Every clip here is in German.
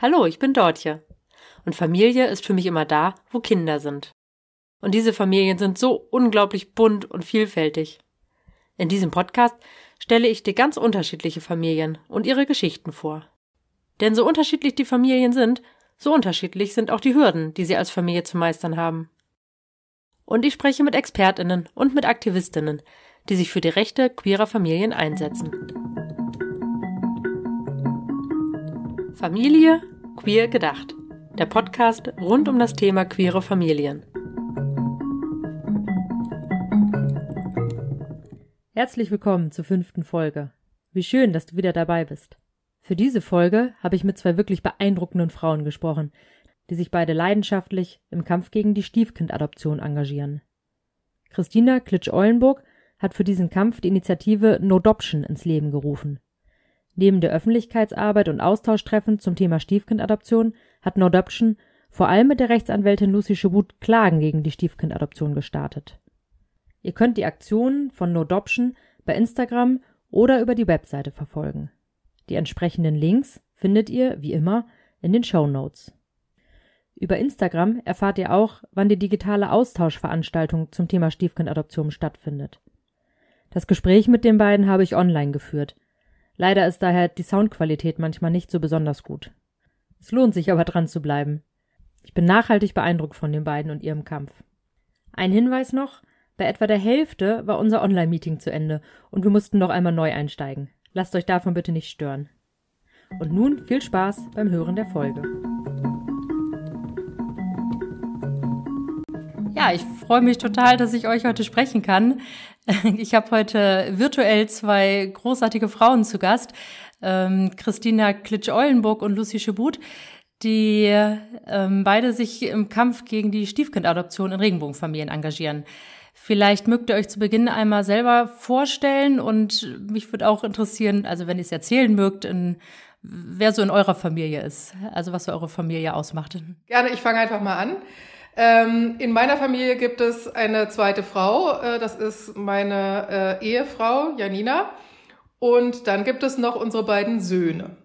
Hallo, ich bin Dortje. Und Familie ist für mich immer da, wo Kinder sind. Und diese Familien sind so unglaublich bunt und vielfältig. In diesem Podcast stelle ich dir ganz unterschiedliche Familien und ihre Geschichten vor. Denn so unterschiedlich die Familien sind, so unterschiedlich sind auch die Hürden, die sie als Familie zu meistern haben. Und ich spreche mit Expertinnen und mit Aktivistinnen, die sich für die Rechte queerer Familien einsetzen. Familie queer gedacht. Der Podcast rund um das Thema queere Familien. Herzlich willkommen zur fünften Folge. Wie schön, dass du wieder dabei bist. Für diese Folge habe ich mit zwei wirklich beeindruckenden Frauen gesprochen, die sich beide leidenschaftlich im Kampf gegen die Stiefkindadoption engagieren. Christina Klitsch-Eulenburg hat für diesen Kampf die Initiative NoDoption ins Leben gerufen. Neben der Öffentlichkeitsarbeit und Austauschtreffen zum Thema Stiefkindadoption hat NoDoption vor allem mit der Rechtsanwältin Lucy Schubut Klagen gegen die Stiefkindadoption gestartet. Ihr könnt die Aktionen von NoDoption bei Instagram oder über die Webseite verfolgen. Die entsprechenden Links findet ihr, wie immer, in den Show Notes. Über Instagram erfahrt ihr auch, wann die digitale Austauschveranstaltung zum Thema Stiefkindadoption stattfindet. Das Gespräch mit den beiden habe ich online geführt – Leider ist daher die Soundqualität manchmal nicht so besonders gut. Es lohnt sich aber dran zu bleiben. Ich bin nachhaltig beeindruckt von den beiden und ihrem Kampf. Ein Hinweis noch, bei etwa der Hälfte war unser Online-Meeting zu Ende und wir mussten noch einmal neu einsteigen. Lasst euch davon bitte nicht stören. Und nun viel Spaß beim Hören der Folge. Ja, ich freue mich total, dass ich euch heute sprechen kann. Ich habe heute virtuell zwei großartige Frauen zu Gast, ähm, Christina Klitsch-Eulenburg und Lucy Schebut, die ähm, beide sich im Kampf gegen die Stiefkindadoption in Regenbogenfamilien engagieren. Vielleicht mögt ihr euch zu Beginn einmal selber vorstellen und mich würde auch interessieren, also wenn ihr es erzählen mögt, in, wer so in eurer Familie ist, also was so eure Familie ausmacht. Gerne, ich fange einfach mal an. Ähm, in meiner Familie gibt es eine zweite Frau, äh, das ist meine äh, Ehefrau Janina. Und dann gibt es noch unsere beiden Söhne.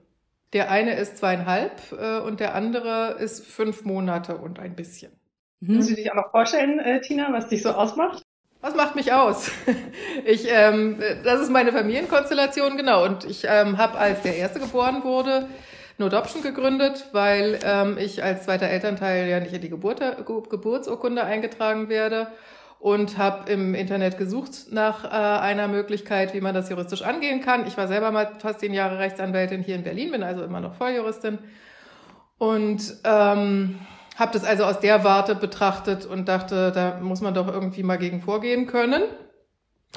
Der eine ist zweieinhalb äh, und der andere ist fünf Monate und ein bisschen. Mhm. Kannst du dich auch noch vorstellen, äh, Tina, was dich so ausmacht? Was macht mich aus? Ich, ähm, das ist meine Familienkonstellation, genau. Und ich ähm, habe, als der erste geboren wurde, No Adoption gegründet, weil ähm, ich als zweiter Elternteil ja nicht in die Geburt, Geburtsurkunde eingetragen werde und habe im Internet gesucht nach äh, einer Möglichkeit, wie man das juristisch angehen kann. Ich war selber mal fast zehn Jahre Rechtsanwältin hier in Berlin, bin also immer noch Volljuristin und ähm, habe das also aus der Warte betrachtet und dachte, da muss man doch irgendwie mal gegen vorgehen können.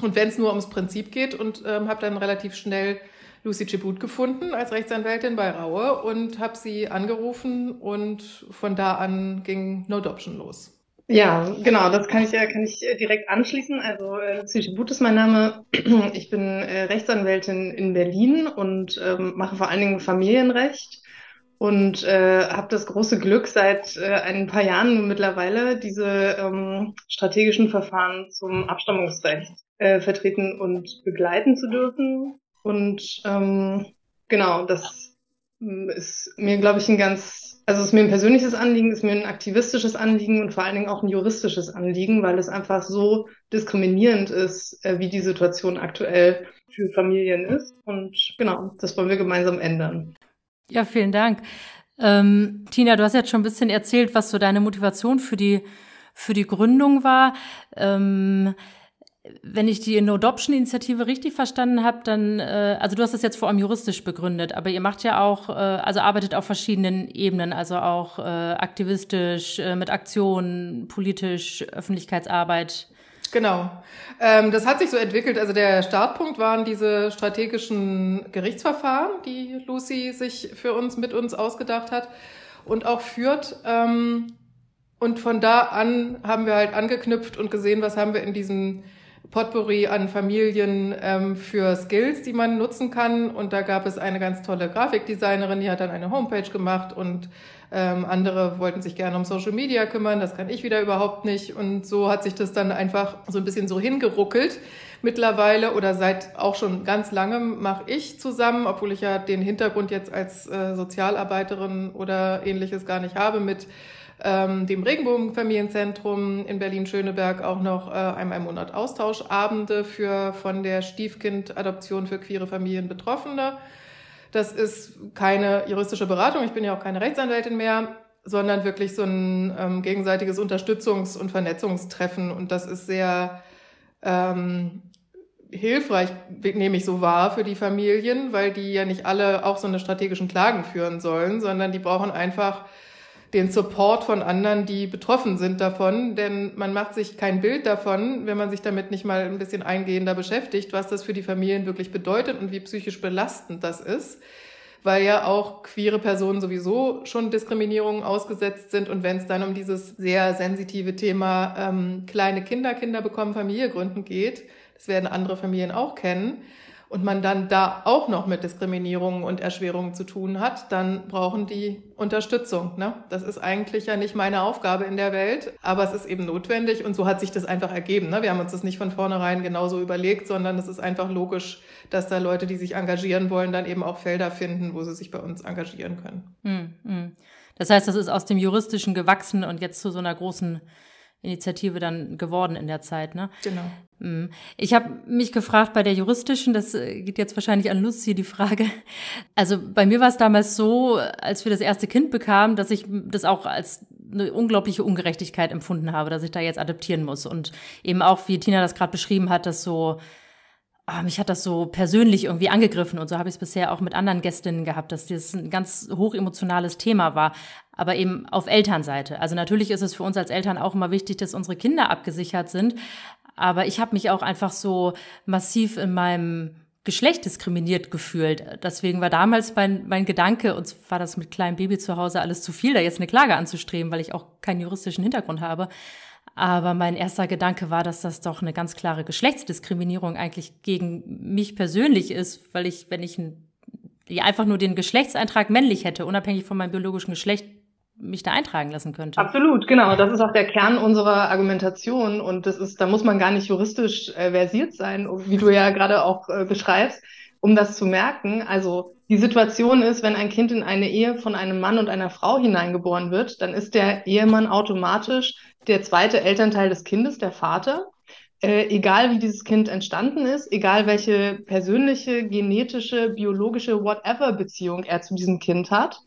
Und wenn es nur ums Prinzip geht und ähm, habe dann relativ schnell Lucy Chibut gefunden als Rechtsanwältin bei Raue und habe sie angerufen und von da an ging No Adoption los. Ja, genau, das kann ich, kann ich direkt anschließen. Also äh, Lucy Chibut ist mein Name. Ich bin äh, Rechtsanwältin in Berlin und ähm, mache vor allen Dingen Familienrecht und äh, habe das große Glück, seit äh, ein paar Jahren mittlerweile diese ähm, strategischen Verfahren zum Abstammungsrecht äh, vertreten und begleiten zu dürfen. Und ähm, genau, das mm, ist mir, glaube ich, ein ganz, also ist mir ein persönliches Anliegen, ist mir ein aktivistisches Anliegen und vor allen Dingen auch ein juristisches Anliegen, weil es einfach so diskriminierend ist, äh, wie die Situation aktuell für Familien ist. Und genau, das wollen wir gemeinsam ändern. Ja, vielen Dank. Ähm, Tina, du hast jetzt schon ein bisschen erzählt, was so deine Motivation für die für die Gründung war. Ähm, wenn ich die No-Adoption-Initiative richtig verstanden habe, dann, äh, also du hast das jetzt vor allem juristisch begründet, aber ihr macht ja auch, äh, also arbeitet auf verschiedenen Ebenen, also auch äh, aktivistisch, äh, mit Aktionen, politisch, Öffentlichkeitsarbeit. Genau. Ähm, das hat sich so entwickelt. Also der Startpunkt waren diese strategischen Gerichtsverfahren, die Lucy sich für uns, mit uns ausgedacht hat und auch führt. Ähm, und von da an haben wir halt angeknüpft und gesehen, was haben wir in diesem Potpourri an Familien ähm, für Skills, die man nutzen kann. Und da gab es eine ganz tolle Grafikdesignerin, die hat dann eine Homepage gemacht und ähm, andere wollten sich gerne um Social Media kümmern. Das kann ich wieder überhaupt nicht. Und so hat sich das dann einfach so ein bisschen so hingeruckelt. Mittlerweile oder seit auch schon ganz langem mache ich zusammen, obwohl ich ja den Hintergrund jetzt als äh, Sozialarbeiterin oder ähnliches gar nicht habe mit ähm, dem Regenbogenfamilienzentrum in Berlin-Schöneberg auch noch äh, einmal im Monat Austauschabende für von der Stiefkind-Adoption für queere Familien Betroffene. Das ist keine juristische Beratung, ich bin ja auch keine Rechtsanwältin mehr, sondern wirklich so ein ähm, gegenseitiges Unterstützungs- und Vernetzungstreffen. Und das ist sehr ähm, hilfreich, nehme ich so wahr, für die Familien, weil die ja nicht alle auch so eine strategischen Klagen führen sollen, sondern die brauchen einfach den Support von anderen, die betroffen sind davon, denn man macht sich kein Bild davon, wenn man sich damit nicht mal ein bisschen eingehender beschäftigt, was das für die Familien wirklich bedeutet und wie psychisch belastend das ist, weil ja auch queere Personen sowieso schon Diskriminierungen ausgesetzt sind. Und wenn es dann um dieses sehr sensitive Thema ähm, kleine Kinder, Kinder bekommen, Familie gründen geht, das werden andere Familien auch kennen, und man dann da auch noch mit Diskriminierungen und Erschwerungen zu tun hat, dann brauchen die Unterstützung. Ne? Das ist eigentlich ja nicht meine Aufgabe in der Welt, aber es ist eben notwendig und so hat sich das einfach ergeben. Ne? Wir haben uns das nicht von vornherein genauso überlegt, sondern es ist einfach logisch, dass da Leute, die sich engagieren wollen, dann eben auch Felder finden, wo sie sich bei uns engagieren können. Hm, hm. Das heißt, das ist aus dem Juristischen gewachsen und jetzt zu so einer großen Initiative dann geworden in der Zeit, ne? Genau. Hm. Ich habe mich gefragt bei der juristischen, das äh, geht jetzt wahrscheinlich an Lucy die Frage. Also bei mir war es damals so, als wir das erste Kind bekamen, dass ich das auch als eine unglaubliche Ungerechtigkeit empfunden habe, dass ich da jetzt adoptieren muss und eben auch, wie Tina das gerade beschrieben hat, dass so oh, mich hat das so persönlich irgendwie angegriffen und so habe ich es bisher auch mit anderen Gästinnen gehabt, dass das ein ganz hochemotionales Thema war, aber eben auf Elternseite. Also natürlich ist es für uns als Eltern auch immer wichtig, dass unsere Kinder abgesichert sind, aber ich habe mich auch einfach so massiv in meinem Geschlecht diskriminiert gefühlt. Deswegen war damals mein, mein Gedanke, uns war das mit kleinem Baby zu Hause alles zu viel, da jetzt eine Klage anzustreben, weil ich auch keinen juristischen Hintergrund habe. Aber mein erster Gedanke war, dass das doch eine ganz klare Geschlechtsdiskriminierung eigentlich gegen mich persönlich ist, weil ich, wenn ich ein, ja, einfach nur den Geschlechtseintrag männlich hätte, unabhängig von meinem biologischen Geschlecht, mich da eintragen lassen könnte. Absolut, genau. Das ist auch der Kern unserer Argumentation und das ist, da muss man gar nicht juristisch äh, versiert sein, wie du ja gerade auch äh, beschreibst, um das zu merken. Also die Situation ist, wenn ein Kind in eine Ehe von einem Mann und einer Frau hineingeboren wird, dann ist der Ehemann automatisch der zweite Elternteil des Kindes, der Vater. Äh, egal wie dieses Kind entstanden ist, egal welche persönliche, genetische, biologische, whatever Beziehung er zu diesem Kind hat.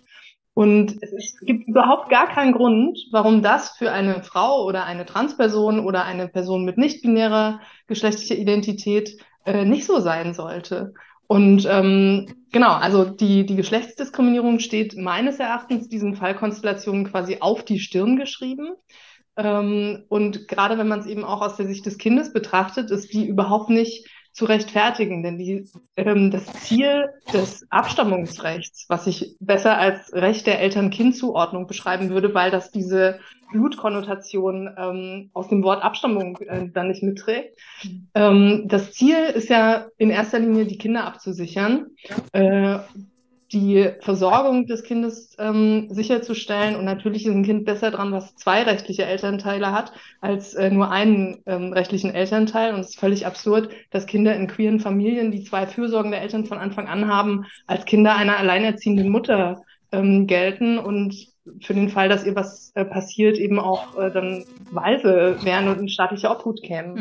Und es gibt überhaupt gar keinen Grund, warum das für eine Frau oder eine Transperson oder eine Person mit nicht-binärer geschlechtlicher Identität äh, nicht so sein sollte. Und ähm, genau, also die, die Geschlechtsdiskriminierung steht meines Erachtens diesen Fallkonstellationen quasi auf die Stirn geschrieben. Ähm, und gerade wenn man es eben auch aus der Sicht des Kindes betrachtet, ist die überhaupt nicht zu rechtfertigen. Denn die, ähm, das Ziel des Abstammungsrechts, was ich besser als Recht der Eltern-Kind-Zuordnung beschreiben würde, weil das diese Blutkonnotation ähm, aus dem Wort Abstammung äh, dann nicht mitträgt. Ähm, das Ziel ist ja in erster Linie, die Kinder abzusichern. Äh, die Versorgung des Kindes ähm, sicherzustellen. Und natürlich ist ein Kind besser dran, was zwei rechtliche Elternteile hat, als äh, nur einen ähm, rechtlichen Elternteil. Und es ist völlig absurd, dass Kinder in queeren Familien, die zwei fürsorgende Eltern von Anfang an haben, als Kinder einer alleinerziehenden Mutter ähm, gelten und für den Fall, dass ihr was äh, passiert, eben auch äh, dann weise wären und in staatliche Obhut kämen.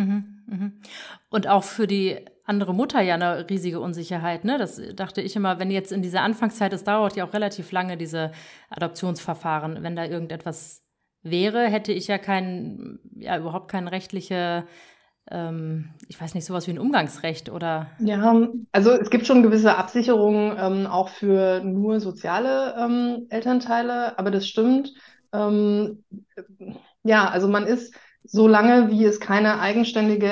Mhm, mh. Und auch für die andere Mutter ja eine riesige Unsicherheit. Ne? Das dachte ich immer, wenn jetzt in dieser Anfangszeit, es dauert ja auch relativ lange, diese Adoptionsverfahren, wenn da irgendetwas wäre, hätte ich ja kein, ja, überhaupt kein rechtliche, ähm, ich weiß nicht, sowas wie ein Umgangsrecht oder. Ja, also es gibt schon gewisse Absicherungen ähm, auch für nur soziale ähm, Elternteile, aber das stimmt. Ähm, ja, also man ist so lange, wie es keine eigenständige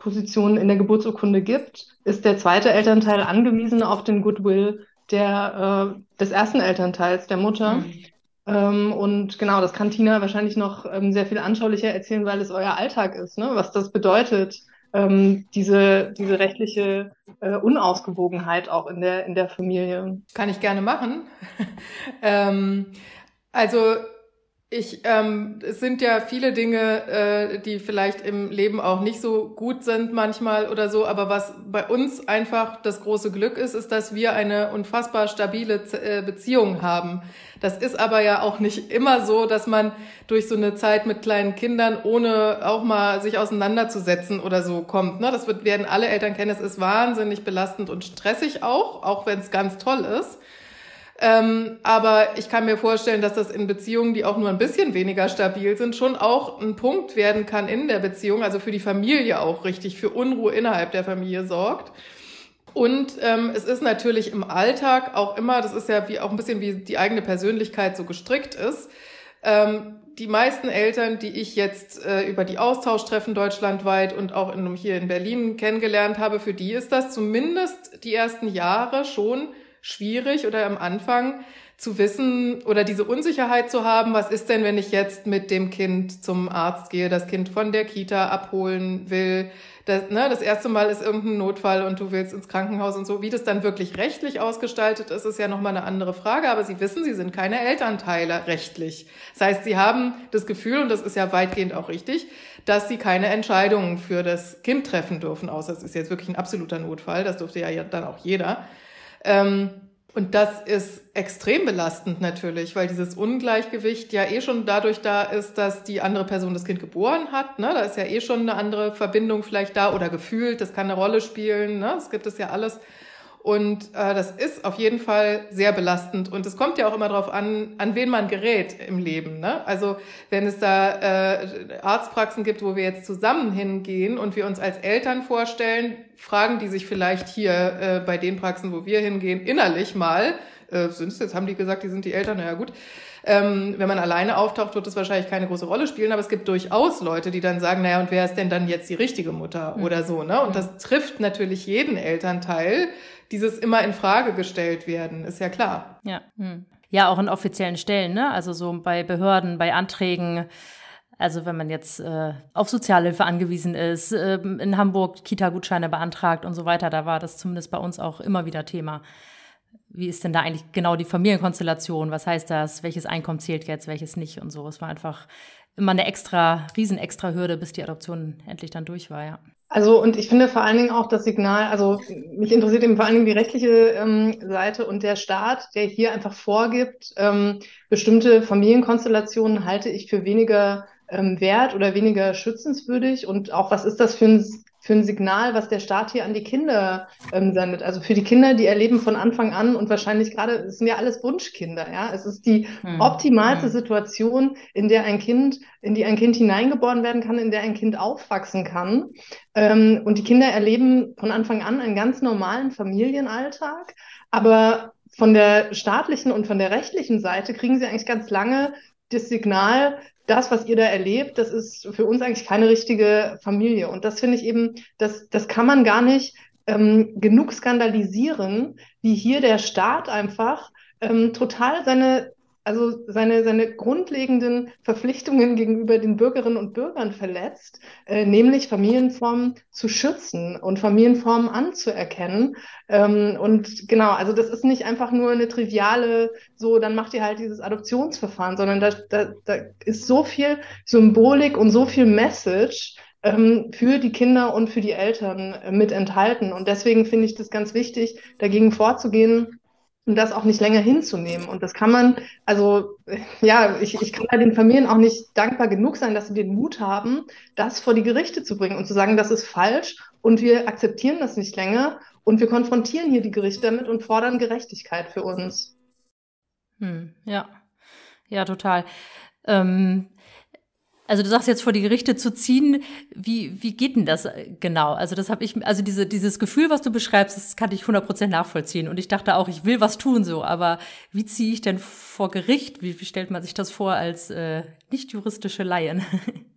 Elternposition in der Geburtsurkunde gibt, ist der zweite Elternteil angewiesen auf den Goodwill der, äh, des ersten Elternteils, der Mutter. Mhm. Ähm, und genau, das kann Tina wahrscheinlich noch ähm, sehr viel anschaulicher erzählen, weil es euer Alltag ist, ne? was das bedeutet, ähm, diese, diese rechtliche äh, Unausgewogenheit auch in der, in der Familie. Kann ich gerne machen. ähm, also ich, ähm, es sind ja viele Dinge, äh, die vielleicht im Leben auch nicht so gut sind manchmal oder so, aber was bei uns einfach das große Glück ist, ist, dass wir eine unfassbar stabile äh, Beziehung haben. Das ist aber ja auch nicht immer so, dass man durch so eine Zeit mit kleinen Kindern, ohne auch mal sich auseinanderzusetzen oder so kommt. Ne? Das wird, werden alle Eltern kennen. Es ist wahnsinnig belastend und stressig auch, auch wenn es ganz toll ist. Ähm, aber ich kann mir vorstellen, dass das in Beziehungen, die auch nur ein bisschen weniger stabil sind, schon auch ein Punkt werden kann in der Beziehung, also für die Familie auch richtig, für Unruhe innerhalb der Familie sorgt. Und ähm, es ist natürlich im Alltag auch immer, das ist ja wie auch ein bisschen wie die eigene Persönlichkeit so gestrickt ist. Ähm, die meisten Eltern, die ich jetzt äh, über die Austauschtreffen deutschlandweit und auch in, hier in Berlin kennengelernt habe, für die ist das zumindest die ersten Jahre schon schwierig oder am Anfang zu wissen oder diese Unsicherheit zu haben, was ist denn, wenn ich jetzt mit dem Kind zum Arzt gehe, das Kind von der Kita abholen will. Das, ne, das erste Mal ist irgendein Notfall und du willst ins Krankenhaus und so. Wie das dann wirklich rechtlich ausgestaltet ist, ist ja nochmal eine andere Frage. Aber Sie wissen, Sie sind keine Elternteile rechtlich. Das heißt, Sie haben das Gefühl, und das ist ja weitgehend auch richtig, dass Sie keine Entscheidungen für das Kind treffen dürfen, außer es ist jetzt wirklich ein absoluter Notfall. Das durfte ja dann auch jeder. Ähm, und das ist extrem belastend natürlich, weil dieses Ungleichgewicht ja eh schon dadurch da ist, dass die andere Person das Kind geboren hat. Ne? Da ist ja eh schon eine andere Verbindung vielleicht da oder gefühlt, das kann eine Rolle spielen. Ne? Das gibt es ja alles. Und äh, das ist auf jeden Fall sehr belastend. Und es kommt ja auch immer darauf an, an wen man gerät im Leben. Ne? Also wenn es da äh, Arztpraxen gibt, wo wir jetzt zusammen hingehen und wir uns als Eltern vorstellen, fragen die sich vielleicht hier äh, bei den Praxen, wo wir hingehen, innerlich mal, äh, sind es jetzt, haben die gesagt, die sind die Eltern, naja gut. Ähm, wenn man alleine auftaucht, wird das wahrscheinlich keine große Rolle spielen, aber es gibt durchaus Leute, die dann sagen, naja, und wer ist denn dann jetzt die richtige Mutter mhm. oder so, ne? Und das trifft natürlich jeden Elternteil, dieses immer in Frage gestellt werden, ist ja klar. Ja. Hm. Ja, auch in offiziellen Stellen, ne? Also so bei Behörden, bei Anträgen. Also wenn man jetzt äh, auf Sozialhilfe angewiesen ist, äh, in Hamburg Kita-Gutscheine beantragt und so weiter, da war das zumindest bei uns auch immer wieder Thema. Wie ist denn da eigentlich genau die Familienkonstellation? Was heißt das? Welches Einkommen zählt jetzt, welches nicht und so? Es war einfach immer eine extra, riesen extra Hürde, bis die Adoption endlich dann durch war, ja. Also und ich finde vor allen Dingen auch das Signal, also mich interessiert eben vor allen Dingen die rechtliche ähm, Seite und der Staat, der hier einfach vorgibt, ähm, bestimmte Familienkonstellationen halte ich für weniger ähm, wert oder weniger schützenswürdig und auch was ist das für ein für ein Signal, was der Staat hier an die Kinder ähm, sendet. Also für die Kinder, die erleben von Anfang an und wahrscheinlich gerade, es sind ja alles Wunschkinder, ja. Es ist die hm. optimalste hm. Situation, in der ein Kind, in die ein Kind hineingeboren werden kann, in der ein Kind aufwachsen kann. Ähm, und die Kinder erleben von Anfang an einen ganz normalen Familienalltag, aber von der staatlichen und von der rechtlichen Seite kriegen sie eigentlich ganz lange das Signal, das, was ihr da erlebt, das ist für uns eigentlich keine richtige Familie. Und das finde ich eben, das, das kann man gar nicht ähm, genug skandalisieren, wie hier der Staat einfach ähm, total seine also seine, seine grundlegenden Verpflichtungen gegenüber den Bürgerinnen und Bürgern verletzt, äh, nämlich Familienformen zu schützen und Familienformen anzuerkennen. Ähm, und genau, also das ist nicht einfach nur eine triviale, so, dann macht ihr halt dieses Adoptionsverfahren, sondern da, da, da ist so viel Symbolik und so viel Message, ähm, für die Kinder und für die Eltern äh, mit enthalten. Und deswegen finde ich das ganz wichtig, dagegen vorzugehen, und das auch nicht länger hinzunehmen. Und das kann man, also ja, ich, ich kann da den Familien auch nicht dankbar genug sein, dass sie den Mut haben, das vor die Gerichte zu bringen und zu sagen, das ist falsch und wir akzeptieren das nicht länger und wir konfrontieren hier die Gerichte damit und fordern Gerechtigkeit für uns. Hm, ja, ja, total. Ähm, also du sagst jetzt vor die Gerichte zu ziehen, wie, wie geht denn das äh, genau? Also das habe ich, also diese, dieses Gefühl, was du beschreibst, das kann ich 100% nachvollziehen. Und ich dachte auch, ich will was tun so, aber wie ziehe ich denn vor Gericht? Wie, wie stellt man sich das vor als äh, nicht juristische Laien?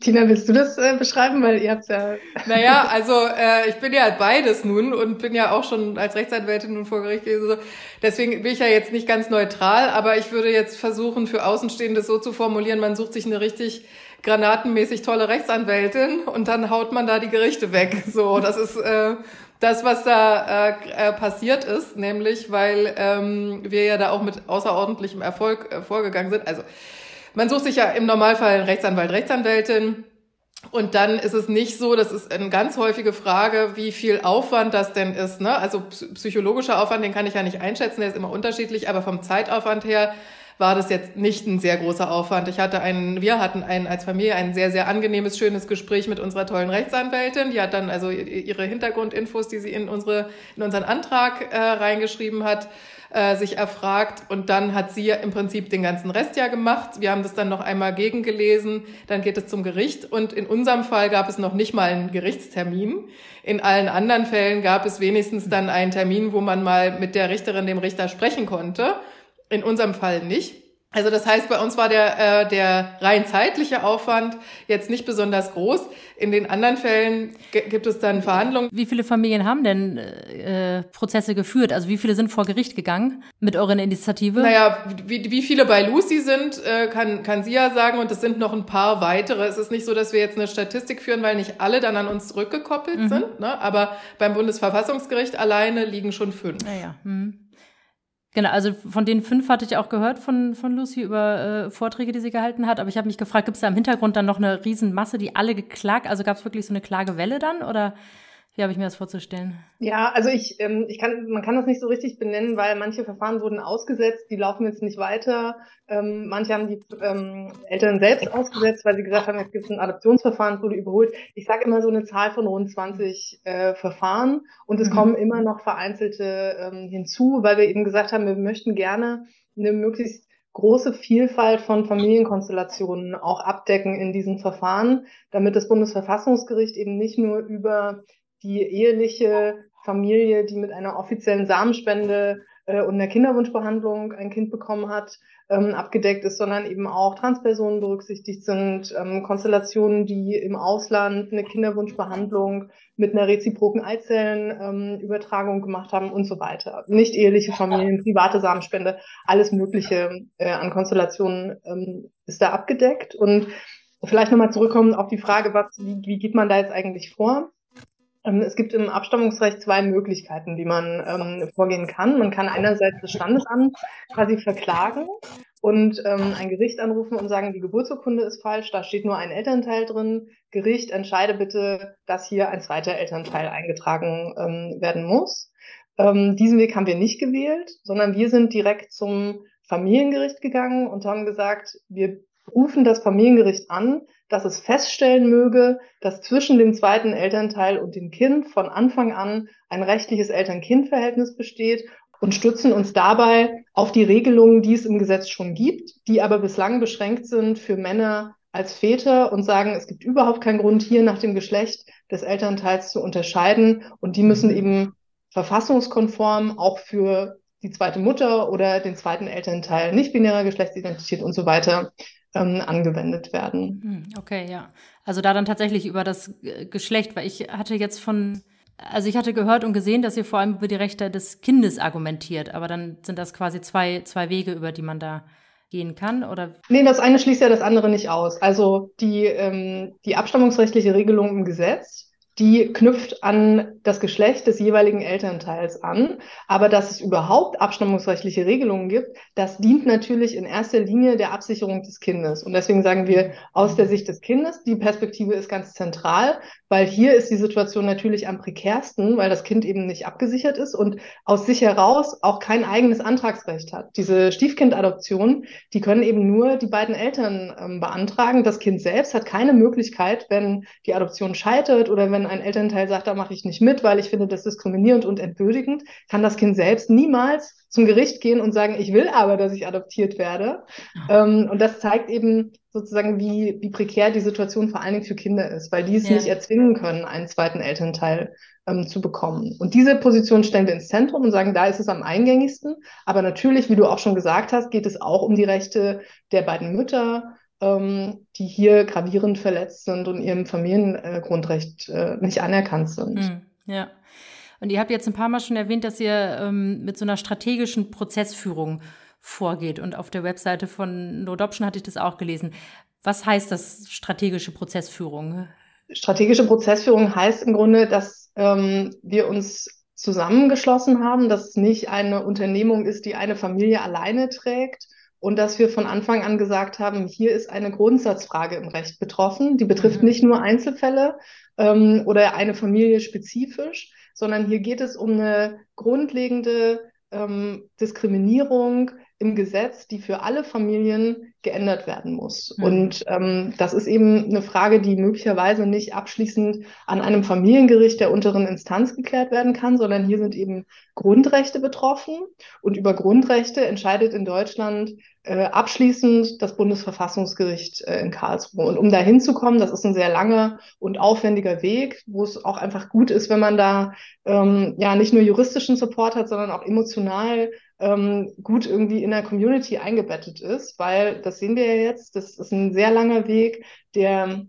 Tina, willst du das äh, beschreiben? Weil ihr habt ja. Naja, also äh, ich bin ja beides nun und bin ja auch schon als Rechtsanwältin nun vor Gericht gewesen. Deswegen bin ich ja jetzt nicht ganz neutral, aber ich würde jetzt versuchen, für Außenstehende so zu formulieren, man sucht sich eine richtig granatenmäßig tolle Rechtsanwältin und dann haut man da die Gerichte weg. So, das ist äh, das, was da äh, äh, passiert ist, nämlich weil ähm, wir ja da auch mit außerordentlichem Erfolg äh, vorgegangen sind. Also man sucht sich ja im Normalfall einen Rechtsanwalt, Rechtsanwältin. Und dann ist es nicht so, das ist eine ganz häufige Frage, wie viel Aufwand das denn ist. Ne? Also psychologischer Aufwand, den kann ich ja nicht einschätzen, der ist immer unterschiedlich, aber vom Zeitaufwand her war das jetzt nicht ein sehr großer Aufwand. Ich hatte einen, wir hatten ein, als Familie ein sehr, sehr angenehmes, schönes Gespräch mit unserer tollen Rechtsanwältin. Die hat dann also ihre Hintergrundinfos, die sie in unsere, in unseren Antrag äh, reingeschrieben hat, äh, sich erfragt und dann hat sie im Prinzip den ganzen Rest ja gemacht. Wir haben das dann noch einmal gegengelesen, dann geht es zum Gericht und in unserem Fall gab es noch nicht mal einen Gerichtstermin. In allen anderen Fällen gab es wenigstens dann einen Termin, wo man mal mit der Richterin, dem Richter sprechen konnte. In unserem Fall nicht. Also das heißt, bei uns war der, äh, der rein zeitliche Aufwand jetzt nicht besonders groß. In den anderen Fällen gibt es dann Verhandlungen. Wie viele Familien haben denn äh, Prozesse geführt? Also wie viele sind vor Gericht gegangen mit eurer Initiative? Naja, wie, wie viele bei Lucy sind, äh, kann, kann sie ja sagen. Und es sind noch ein paar weitere. Es ist nicht so, dass wir jetzt eine Statistik führen, weil nicht alle dann an uns zurückgekoppelt mhm. sind. Ne? Aber beim Bundesverfassungsgericht alleine liegen schon fünf. Naja. Mhm. Genau, also von den fünf hatte ich auch gehört von, von Lucy über äh, Vorträge, die sie gehalten hat. Aber ich habe mich gefragt, gibt es da im Hintergrund dann noch eine Riesenmasse, die alle geklagt? Also gab es wirklich so eine Klagewelle dann? Oder wie habe ich mir das vorzustellen? Ja, also ich, ähm, ich kann, man kann das nicht so richtig benennen, weil manche Verfahren wurden ausgesetzt, die laufen jetzt nicht weiter. Ähm, manche haben die ähm, Eltern selbst ausgesetzt, weil sie gesagt haben, jetzt gibt es ein Adoptionsverfahren, wurde überholt. Ich sage immer so eine Zahl von rund 20 äh, Verfahren und es mhm. kommen immer noch vereinzelte ähm, hinzu, weil wir eben gesagt haben, wir möchten gerne eine möglichst große Vielfalt von Familienkonstellationen auch abdecken in diesen Verfahren, damit das Bundesverfassungsgericht eben nicht nur über die eheliche Familie, die mit einer offiziellen Samenspende äh, und einer Kinderwunschbehandlung ein Kind bekommen hat, ähm, abgedeckt ist, sondern eben auch Transpersonen berücksichtigt sind, ähm, Konstellationen, die im Ausland eine Kinderwunschbehandlung mit einer reziproken Eizellenübertragung ähm, gemacht haben und so weiter. Nicht eheliche Familien, private Samenspende, alles Mögliche äh, an Konstellationen ähm, ist da abgedeckt. Und vielleicht nochmal zurückkommen auf die Frage, was, wie, wie geht man da jetzt eigentlich vor? Ähm, es gibt im Abstammungsrecht zwei Möglichkeiten, wie man ähm, vorgehen kann. Man kann einerseits das Standesamt quasi verklagen und ähm, ein Gericht anrufen und sagen, die Geburtsurkunde ist falsch, da steht nur ein Elternteil drin. Gericht, entscheide bitte, dass hier ein zweiter Elternteil eingetragen ähm, werden muss. Ähm, diesen Weg haben wir nicht gewählt, sondern wir sind direkt zum Familiengericht gegangen und haben gesagt, wir rufen das Familiengericht an, dass es feststellen möge, dass zwischen dem zweiten Elternteil und dem Kind von Anfang an ein rechtliches Eltern-Kind-Verhältnis besteht und stützen uns dabei auf die Regelungen, die es im Gesetz schon gibt, die aber bislang beschränkt sind für Männer als Väter und sagen, es gibt überhaupt keinen Grund, hier nach dem Geschlecht des Elternteils zu unterscheiden. Und die müssen eben verfassungskonform auch für die zweite Mutter oder den zweiten Elternteil nicht binärer Geschlechtsidentität und so weiter ähm, angewendet werden. Hm, okay, ja. Also da dann tatsächlich über das Geschlecht, weil ich hatte jetzt von, also ich hatte gehört und gesehen, dass ihr vor allem über die Rechte des Kindes argumentiert, aber dann sind das quasi zwei, zwei Wege, über die man da gehen kann, oder? Nee, das eine schließt ja das andere nicht aus. Also die, ähm, die abstammungsrechtliche Regelung im Gesetz die knüpft an das Geschlecht des jeweiligen Elternteils an. Aber dass es überhaupt abstammungsrechtliche Regelungen gibt, das dient natürlich in erster Linie der Absicherung des Kindes. Und deswegen sagen wir aus der Sicht des Kindes, die Perspektive ist ganz zentral, weil hier ist die Situation natürlich am prekärsten, weil das Kind eben nicht abgesichert ist und aus sich heraus auch kein eigenes Antragsrecht hat. Diese Stiefkindadoption, die können eben nur die beiden Eltern ähm, beantragen. Das Kind selbst hat keine Möglichkeit, wenn die Adoption scheitert oder wenn ein Elternteil sagt, da mache ich nicht mit, weil ich finde das diskriminierend und entwürdigend, kann das Kind selbst niemals zum Gericht gehen und sagen, ich will aber, dass ich adoptiert werde. Ähm, und das zeigt eben sozusagen, wie, wie prekär die Situation vor allen Dingen für Kinder ist, weil die es ja. nicht erzwingen können, einen zweiten Elternteil ähm, zu bekommen. Und diese Position stellen wir ins Zentrum und sagen, da ist es am eingängigsten. Aber natürlich, wie du auch schon gesagt hast, geht es auch um die Rechte der beiden Mütter, ähm, die hier gravierend verletzt sind und ihrem Familiengrundrecht äh, nicht anerkannt sind. Hm, ja. Und ihr habt jetzt ein paar Mal schon erwähnt, dass ihr ähm, mit so einer strategischen Prozessführung vorgeht. Und auf der Webseite von No Adoption hatte ich das auch gelesen. Was heißt das strategische Prozessführung? Strategische Prozessführung heißt im Grunde, dass ähm, wir uns zusammengeschlossen haben, dass es nicht eine Unternehmung ist, die eine Familie alleine trägt und dass wir von Anfang an gesagt haben, hier ist eine Grundsatzfrage im Recht betroffen. Die betrifft mhm. nicht nur Einzelfälle ähm, oder eine Familie spezifisch, sondern hier geht es um eine grundlegende ähm, Diskriminierung im Gesetz, die für alle Familien geändert werden muss. Mhm. Und ähm, das ist eben eine Frage, die möglicherweise nicht abschließend an einem Familiengericht der unteren Instanz geklärt werden kann, sondern hier sind eben Grundrechte betroffen. Und über Grundrechte entscheidet in Deutschland äh, abschließend das Bundesverfassungsgericht äh, in Karlsruhe. Und um da hinzukommen, das ist ein sehr langer und aufwendiger Weg, wo es auch einfach gut ist, wenn man da ähm, ja nicht nur juristischen Support hat, sondern auch emotional ähm, gut irgendwie in der Community eingebettet ist, weil das sehen wir ja jetzt, das ist ein sehr langer Weg, der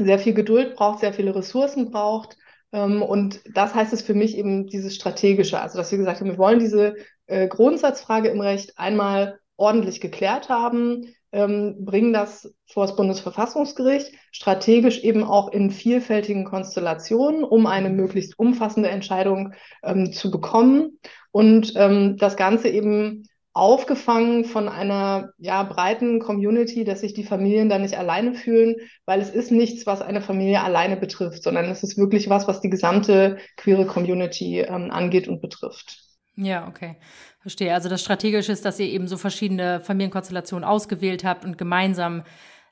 sehr viel Geduld braucht, sehr viele Ressourcen braucht. Ähm, und das heißt es für mich eben dieses Strategische, also dass wir gesagt haben, wir wollen diese äh, Grundsatzfrage im Recht einmal ordentlich geklärt haben, ähm, bringen das vor das Bundesverfassungsgericht, strategisch eben auch in vielfältigen Konstellationen, um eine möglichst umfassende Entscheidung ähm, zu bekommen. Und ähm, das Ganze eben aufgefangen von einer ja, breiten Community, dass sich die Familien da nicht alleine fühlen, weil es ist nichts, was eine Familie alleine betrifft, sondern es ist wirklich was, was die gesamte queere Community ähm, angeht und betrifft. Ja, okay. Verstehe. Also das Strategische ist, dass ihr eben so verschiedene Familienkonstellationen ausgewählt habt und gemeinsam,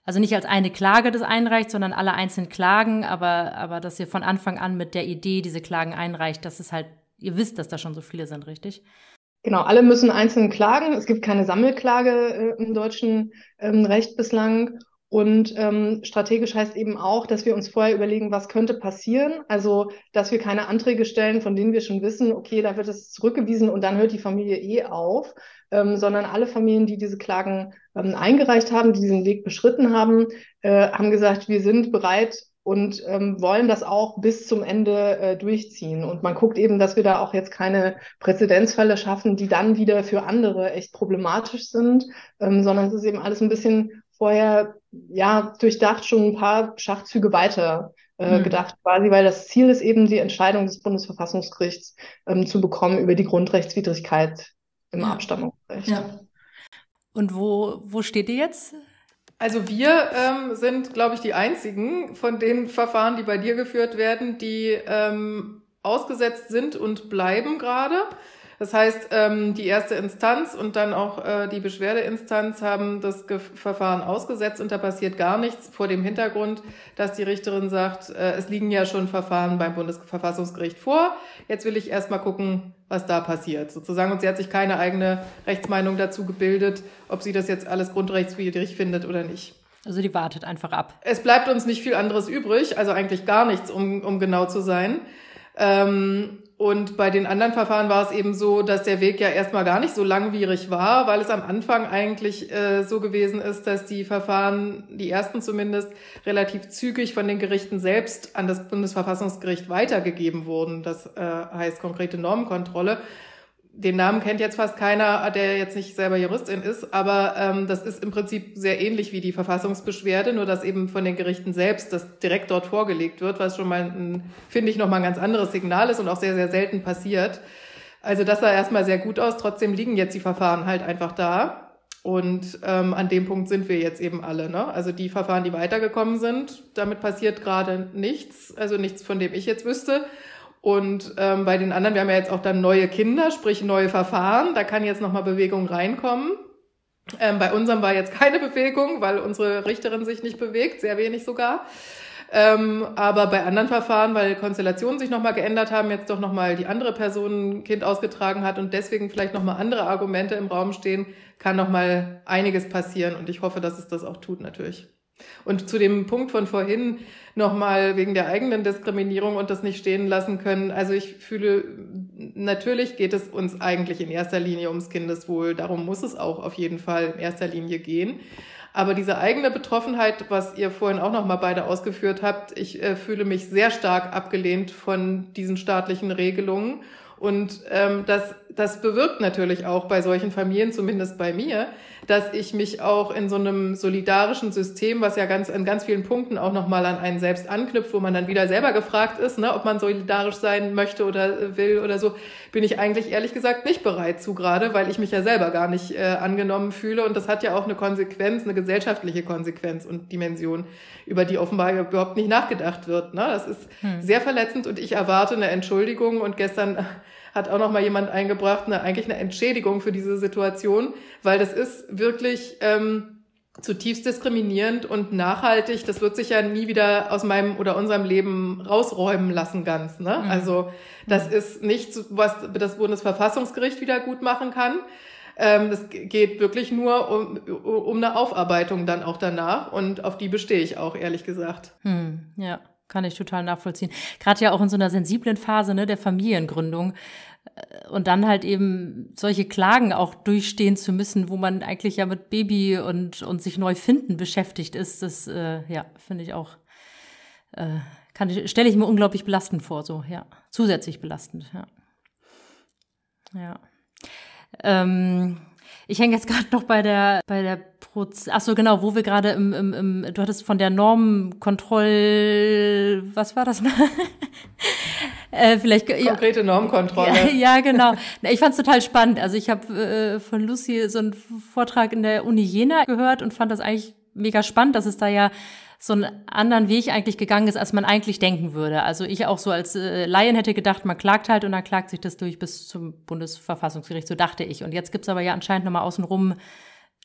also nicht als eine Klage das einreicht, sondern alle einzelnen Klagen, aber, aber dass ihr von Anfang an mit der Idee diese Klagen einreicht, dass es halt, ihr wisst, dass da schon so viele sind, richtig? Genau, alle müssen einzeln klagen. Es gibt keine Sammelklage äh, im deutschen ähm, Recht bislang. Und ähm, strategisch heißt eben auch, dass wir uns vorher überlegen, was könnte passieren. Also, dass wir keine Anträge stellen, von denen wir schon wissen, okay, da wird es zurückgewiesen und dann hört die Familie eh auf, ähm, sondern alle Familien, die diese Klagen ähm, eingereicht haben, die diesen Weg beschritten haben, äh, haben gesagt, wir sind bereit und ähm, wollen das auch bis zum Ende äh, durchziehen. Und man guckt eben, dass wir da auch jetzt keine Präzedenzfälle schaffen, die dann wieder für andere echt problematisch sind, ähm, sondern es ist eben alles ein bisschen vorher ja durchdacht schon ein paar Schachzüge weiter äh, mhm. gedacht, quasi, weil das Ziel ist eben die Entscheidung des Bundesverfassungsgerichts ähm, zu bekommen über die Grundrechtswidrigkeit im ja. Abstammungsrecht. Ja. Und wo, wo steht ihr jetzt? Also wir ähm, sind, glaube ich, die einzigen von den Verfahren, die bei dir geführt werden, die ähm, ausgesetzt sind und bleiben gerade. Das heißt, ähm, die erste Instanz und dann auch äh, die Beschwerdeinstanz haben das Verfahren ausgesetzt und da passiert gar nichts vor dem Hintergrund, dass die Richterin sagt, äh, es liegen ja schon Verfahren beim Bundesverfassungsgericht vor. Jetzt will ich erstmal gucken, was da passiert, sozusagen. Und sie hat sich keine eigene Rechtsmeinung dazu gebildet, ob sie das jetzt alles grundrechtswidrig findet oder nicht. Also die wartet einfach ab. Es bleibt uns nicht viel anderes übrig, also eigentlich gar nichts, um, um genau zu sein. Ähm, und bei den anderen Verfahren war es eben so, dass der Weg ja erstmal gar nicht so langwierig war, weil es am Anfang eigentlich äh, so gewesen ist, dass die Verfahren, die ersten zumindest, relativ zügig von den Gerichten selbst an das Bundesverfassungsgericht weitergegeben wurden. Das äh, heißt konkrete Normenkontrolle den Namen kennt jetzt fast keiner, der jetzt nicht selber Juristin ist, aber ähm, das ist im Prinzip sehr ähnlich wie die Verfassungsbeschwerde, nur dass eben von den Gerichten selbst das direkt dort vorgelegt wird, was schon mal, finde ich, nochmal ein ganz anderes Signal ist und auch sehr, sehr selten passiert. Also das sah erstmal sehr gut aus, trotzdem liegen jetzt die Verfahren halt einfach da. Und ähm, an dem Punkt sind wir jetzt eben alle. Ne? Also die Verfahren, die weitergekommen sind, damit passiert gerade nichts, also nichts, von dem ich jetzt wüsste. Und ähm, bei den anderen, wir haben ja jetzt auch dann neue Kinder, sprich neue Verfahren, da kann jetzt nochmal Bewegung reinkommen. Ähm, bei unserem war jetzt keine Bewegung, weil unsere Richterin sich nicht bewegt, sehr wenig sogar. Ähm, aber bei anderen Verfahren, weil Konstellationen sich nochmal geändert haben, jetzt doch nochmal die andere Person ein Kind ausgetragen hat und deswegen vielleicht nochmal andere Argumente im Raum stehen, kann nochmal einiges passieren und ich hoffe, dass es das auch tut natürlich. Und zu dem Punkt von vorhin nochmal wegen der eigenen Diskriminierung und das nicht stehen lassen können. Also ich fühle, natürlich geht es uns eigentlich in erster Linie ums Kindeswohl. Darum muss es auch auf jeden Fall in erster Linie gehen. Aber diese eigene Betroffenheit, was ihr vorhin auch nochmal beide ausgeführt habt, ich äh, fühle mich sehr stark abgelehnt von diesen staatlichen Regelungen. Und ähm, das das bewirkt natürlich auch bei solchen Familien, zumindest bei mir, dass ich mich auch in so einem solidarischen System, was ja ganz an ganz vielen Punkten auch nochmal an einen selbst anknüpft, wo man dann wieder selber gefragt ist, ne, ob man solidarisch sein möchte oder will oder so, bin ich eigentlich ehrlich gesagt nicht bereit zu gerade, weil ich mich ja selber gar nicht äh, angenommen fühle. Und das hat ja auch eine Konsequenz, eine gesellschaftliche Konsequenz und Dimension, über die offenbar überhaupt nicht nachgedacht wird. Ne? Das ist hm. sehr verletzend und ich erwarte eine Entschuldigung. Und gestern hat auch noch mal jemand eingebracht, eine, eigentlich eine Entschädigung für diese Situation, weil das ist wirklich ähm, zutiefst diskriminierend und nachhaltig. Das wird sich ja nie wieder aus meinem oder unserem Leben rausräumen lassen ganz. Ne? Mhm. Also das mhm. ist nicht, was das Bundesverfassungsgericht wieder gut machen kann. Ähm, das geht wirklich nur um, um eine Aufarbeitung dann auch danach und auf die bestehe ich auch, ehrlich gesagt. Hm, ja. Kann ich total nachvollziehen. Gerade ja auch in so einer sensiblen Phase ne, der Familiengründung. Äh, und dann halt eben solche Klagen auch durchstehen zu müssen, wo man eigentlich ja mit Baby und, und sich neu finden beschäftigt ist, das äh, ja, finde ich auch, äh, kann ich, stelle ich mir unglaublich belastend vor, so, ja. Zusätzlich belastend, ja. Ja. Ähm, ich hänge jetzt gerade noch bei der, bei der Proz ach so genau, wo wir gerade im, im, im, du hattest von der Normkontroll, was war das? äh, vielleicht konkrete Normkontrolle. Ja, ja genau. Ich fand es total spannend. Also ich habe äh, von Lucy so einen Vortrag in der Uni Jena gehört und fand das eigentlich mega spannend, dass es da ja so einen anderen Weg eigentlich gegangen ist, als man eigentlich denken würde. Also ich auch so als äh, Laien hätte gedacht, man klagt halt und dann klagt sich das durch bis zum Bundesverfassungsgericht, so dachte ich. Und jetzt gibt's aber ja anscheinend nochmal außenrum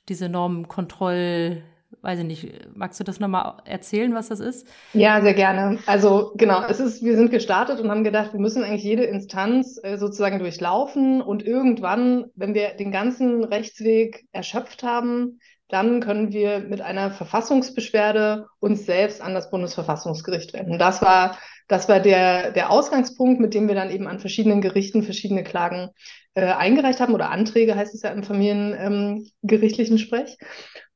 diese Normenkontroll, weiß ich nicht, magst du das nochmal erzählen, was das ist? Ja, sehr gerne. Also genau, es ist, wir sind gestartet und haben gedacht, wir müssen eigentlich jede Instanz äh, sozusagen durchlaufen und irgendwann, wenn wir den ganzen Rechtsweg erschöpft haben, dann können wir mit einer Verfassungsbeschwerde uns selbst an das Bundesverfassungsgericht wenden. Das war, das war der, der Ausgangspunkt, mit dem wir dann eben an verschiedenen Gerichten verschiedene Klagen äh, eingereicht haben oder Anträge heißt es ja im familiengerichtlichen ähm, Sprech.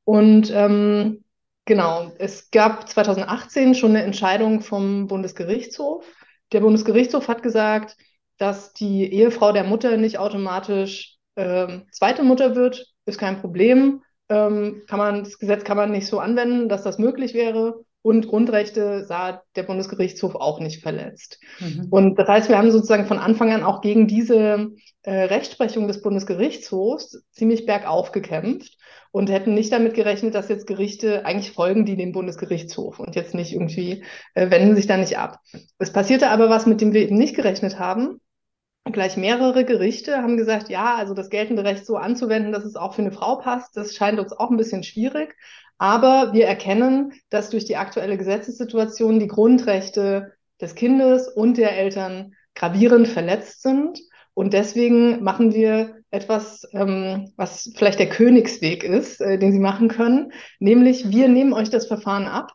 Und ähm, genau, es gab 2018 schon eine Entscheidung vom Bundesgerichtshof. Der Bundesgerichtshof hat gesagt, dass die Ehefrau der Mutter nicht automatisch äh, zweite Mutter wird, ist kein Problem ähm, kann man, das Gesetz kann man nicht so anwenden, dass das möglich wäre. Und Grundrechte sah der Bundesgerichtshof auch nicht verletzt. Mhm. Und das heißt, wir haben sozusagen von Anfang an auch gegen diese äh, Rechtsprechung des Bundesgerichtshofs ziemlich bergauf gekämpft und hätten nicht damit gerechnet, dass jetzt Gerichte eigentlich folgen die dem Bundesgerichtshof und jetzt nicht irgendwie äh, wenden sich da nicht ab. Es passierte aber was, mit dem wir eben nicht gerechnet haben gleich mehrere Gerichte haben gesagt, ja, also das geltende Recht so anzuwenden, dass es auch für eine Frau passt, das scheint uns auch ein bisschen schwierig. Aber wir erkennen, dass durch die aktuelle Gesetzessituation die Grundrechte des Kindes und der Eltern gravierend verletzt sind. Und deswegen machen wir etwas, ähm, was vielleicht der Königsweg ist, äh, den Sie machen können, nämlich wir nehmen euch das Verfahren ab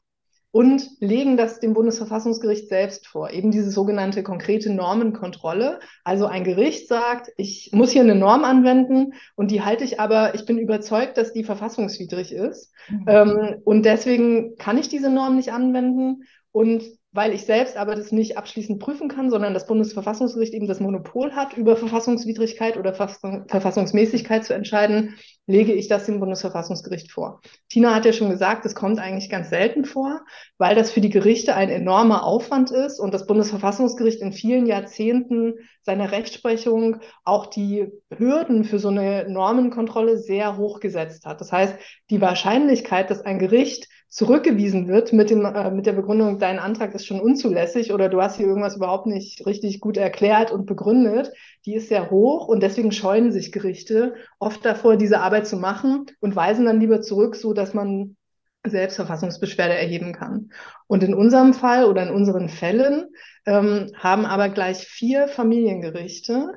und legen das dem Bundesverfassungsgericht selbst vor. Eben diese sogenannte konkrete Normenkontrolle. Also ein Gericht sagt, ich muss hier eine Norm anwenden und die halte ich aber, ich bin überzeugt, dass die verfassungswidrig ist. Mhm. Ähm, und deswegen kann ich diese Norm nicht anwenden. Und weil ich selbst aber das nicht abschließend prüfen kann, sondern das Bundesverfassungsgericht eben das Monopol hat, über Verfassungswidrigkeit oder Verfassungsmäßigkeit zu entscheiden, lege ich das dem Bundesverfassungsgericht vor. Tina hat ja schon gesagt, das kommt eigentlich ganz selten vor, weil das für die Gerichte ein enormer Aufwand ist und das Bundesverfassungsgericht in vielen Jahrzehnten seiner Rechtsprechung auch die Hürden für so eine Normenkontrolle sehr hoch gesetzt hat. Das heißt, die Wahrscheinlichkeit, dass ein Gericht zurückgewiesen wird mit, dem, äh, mit der Begründung, dein Antrag ist schon unzulässig oder du hast hier irgendwas überhaupt nicht richtig gut erklärt und begründet, die ist sehr hoch und deswegen scheuen sich Gerichte oft davor, diese Arbeit zu machen und weisen dann lieber zurück, so dass man selbst Verfassungsbeschwerde erheben kann. Und in unserem Fall oder in unseren Fällen ähm, haben aber gleich vier Familiengerichte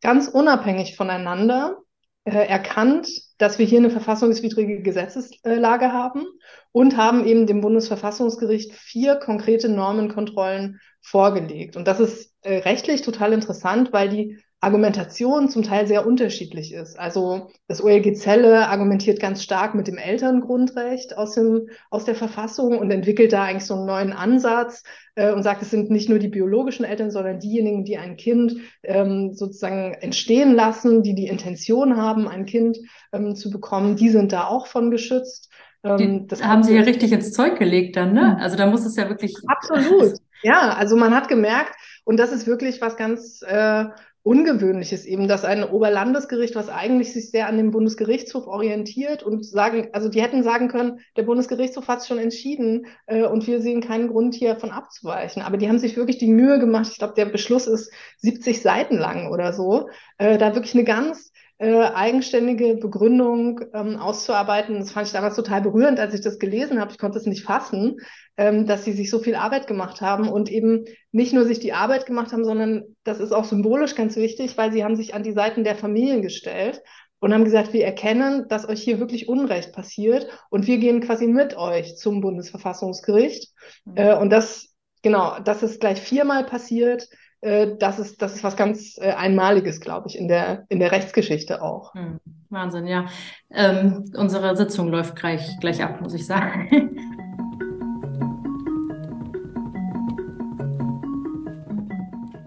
ganz unabhängig voneinander erkannt, dass wir hier eine verfassungswidrige Gesetzeslage haben und haben eben dem Bundesverfassungsgericht vier konkrete Normenkontrollen vorgelegt. Und das ist äh, rechtlich total interessant, weil die Argumentation zum Teil sehr unterschiedlich ist. Also das OLG Zelle argumentiert ganz stark mit dem Elterngrundrecht aus, dem, aus der Verfassung und entwickelt da eigentlich so einen neuen Ansatz äh, und sagt, es sind nicht nur die biologischen Eltern, sondern diejenigen, die ein Kind ähm, sozusagen entstehen lassen, die die Intention haben, ein Kind ähm, zu bekommen, die sind da auch von geschützt. Ähm, das haben Sie ja richtig ins Zeug gelegt dann, ne? Also da muss es ja wirklich. Absolut. Ja, also man hat gemerkt, und das ist wirklich was ganz äh, Ungewöhnliches eben, dass ein Oberlandesgericht, was eigentlich sich sehr an dem Bundesgerichtshof orientiert und sagen, also die hätten sagen können, der Bundesgerichtshof hat es schon entschieden äh, und wir sehen keinen Grund hier von abzuweichen. Aber die haben sich wirklich die Mühe gemacht, ich glaube, der Beschluss ist 70 Seiten lang oder so, äh, da wirklich eine ganz äh, eigenständige Begründung ähm, auszuarbeiten. Das fand ich damals total berührend, als ich das gelesen habe. Ich konnte es nicht fassen, ähm, dass sie sich so viel Arbeit gemacht haben und eben nicht nur sich die Arbeit gemacht haben, sondern das ist auch symbolisch ganz wichtig, weil sie haben sich an die Seiten der Familien gestellt und haben gesagt, wir erkennen, dass euch hier wirklich Unrecht passiert und wir gehen quasi mit euch zum Bundesverfassungsgericht. Mhm. Äh, und das, genau, das ist gleich viermal passiert. Äh, das ist, das ist was ganz äh, Einmaliges, glaube ich, in der, in der Rechtsgeschichte auch. Hm, Wahnsinn, ja. Ähm, unsere Sitzung läuft gleich, gleich ab, muss ich sagen.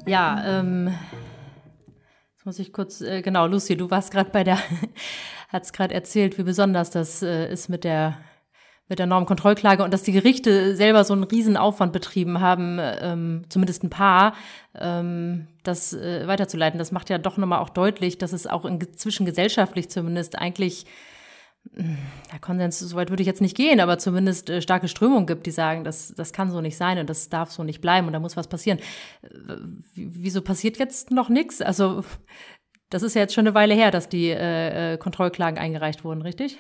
ja, ähm, jetzt muss ich kurz, äh, genau, Lucy, du warst gerade bei der, hast gerade erzählt, wie besonders das äh, ist mit der mit der Normkontrollklage und dass die Gerichte selber so einen Riesenaufwand betrieben haben, ähm, zumindest ein paar, ähm, das äh, weiterzuleiten. Das macht ja doch nochmal auch deutlich, dass es auch inzwischen gesellschaftlich zumindest eigentlich hm, ja, Konsens, soweit würde ich jetzt nicht gehen, aber zumindest äh, starke Strömungen gibt, die sagen, das, das kann so nicht sein und das darf so nicht bleiben und da muss was passieren. Äh, wieso passiert jetzt noch nichts? Also das ist ja jetzt schon eine Weile her, dass die äh, äh Kontrollklagen eingereicht wurden, richtig?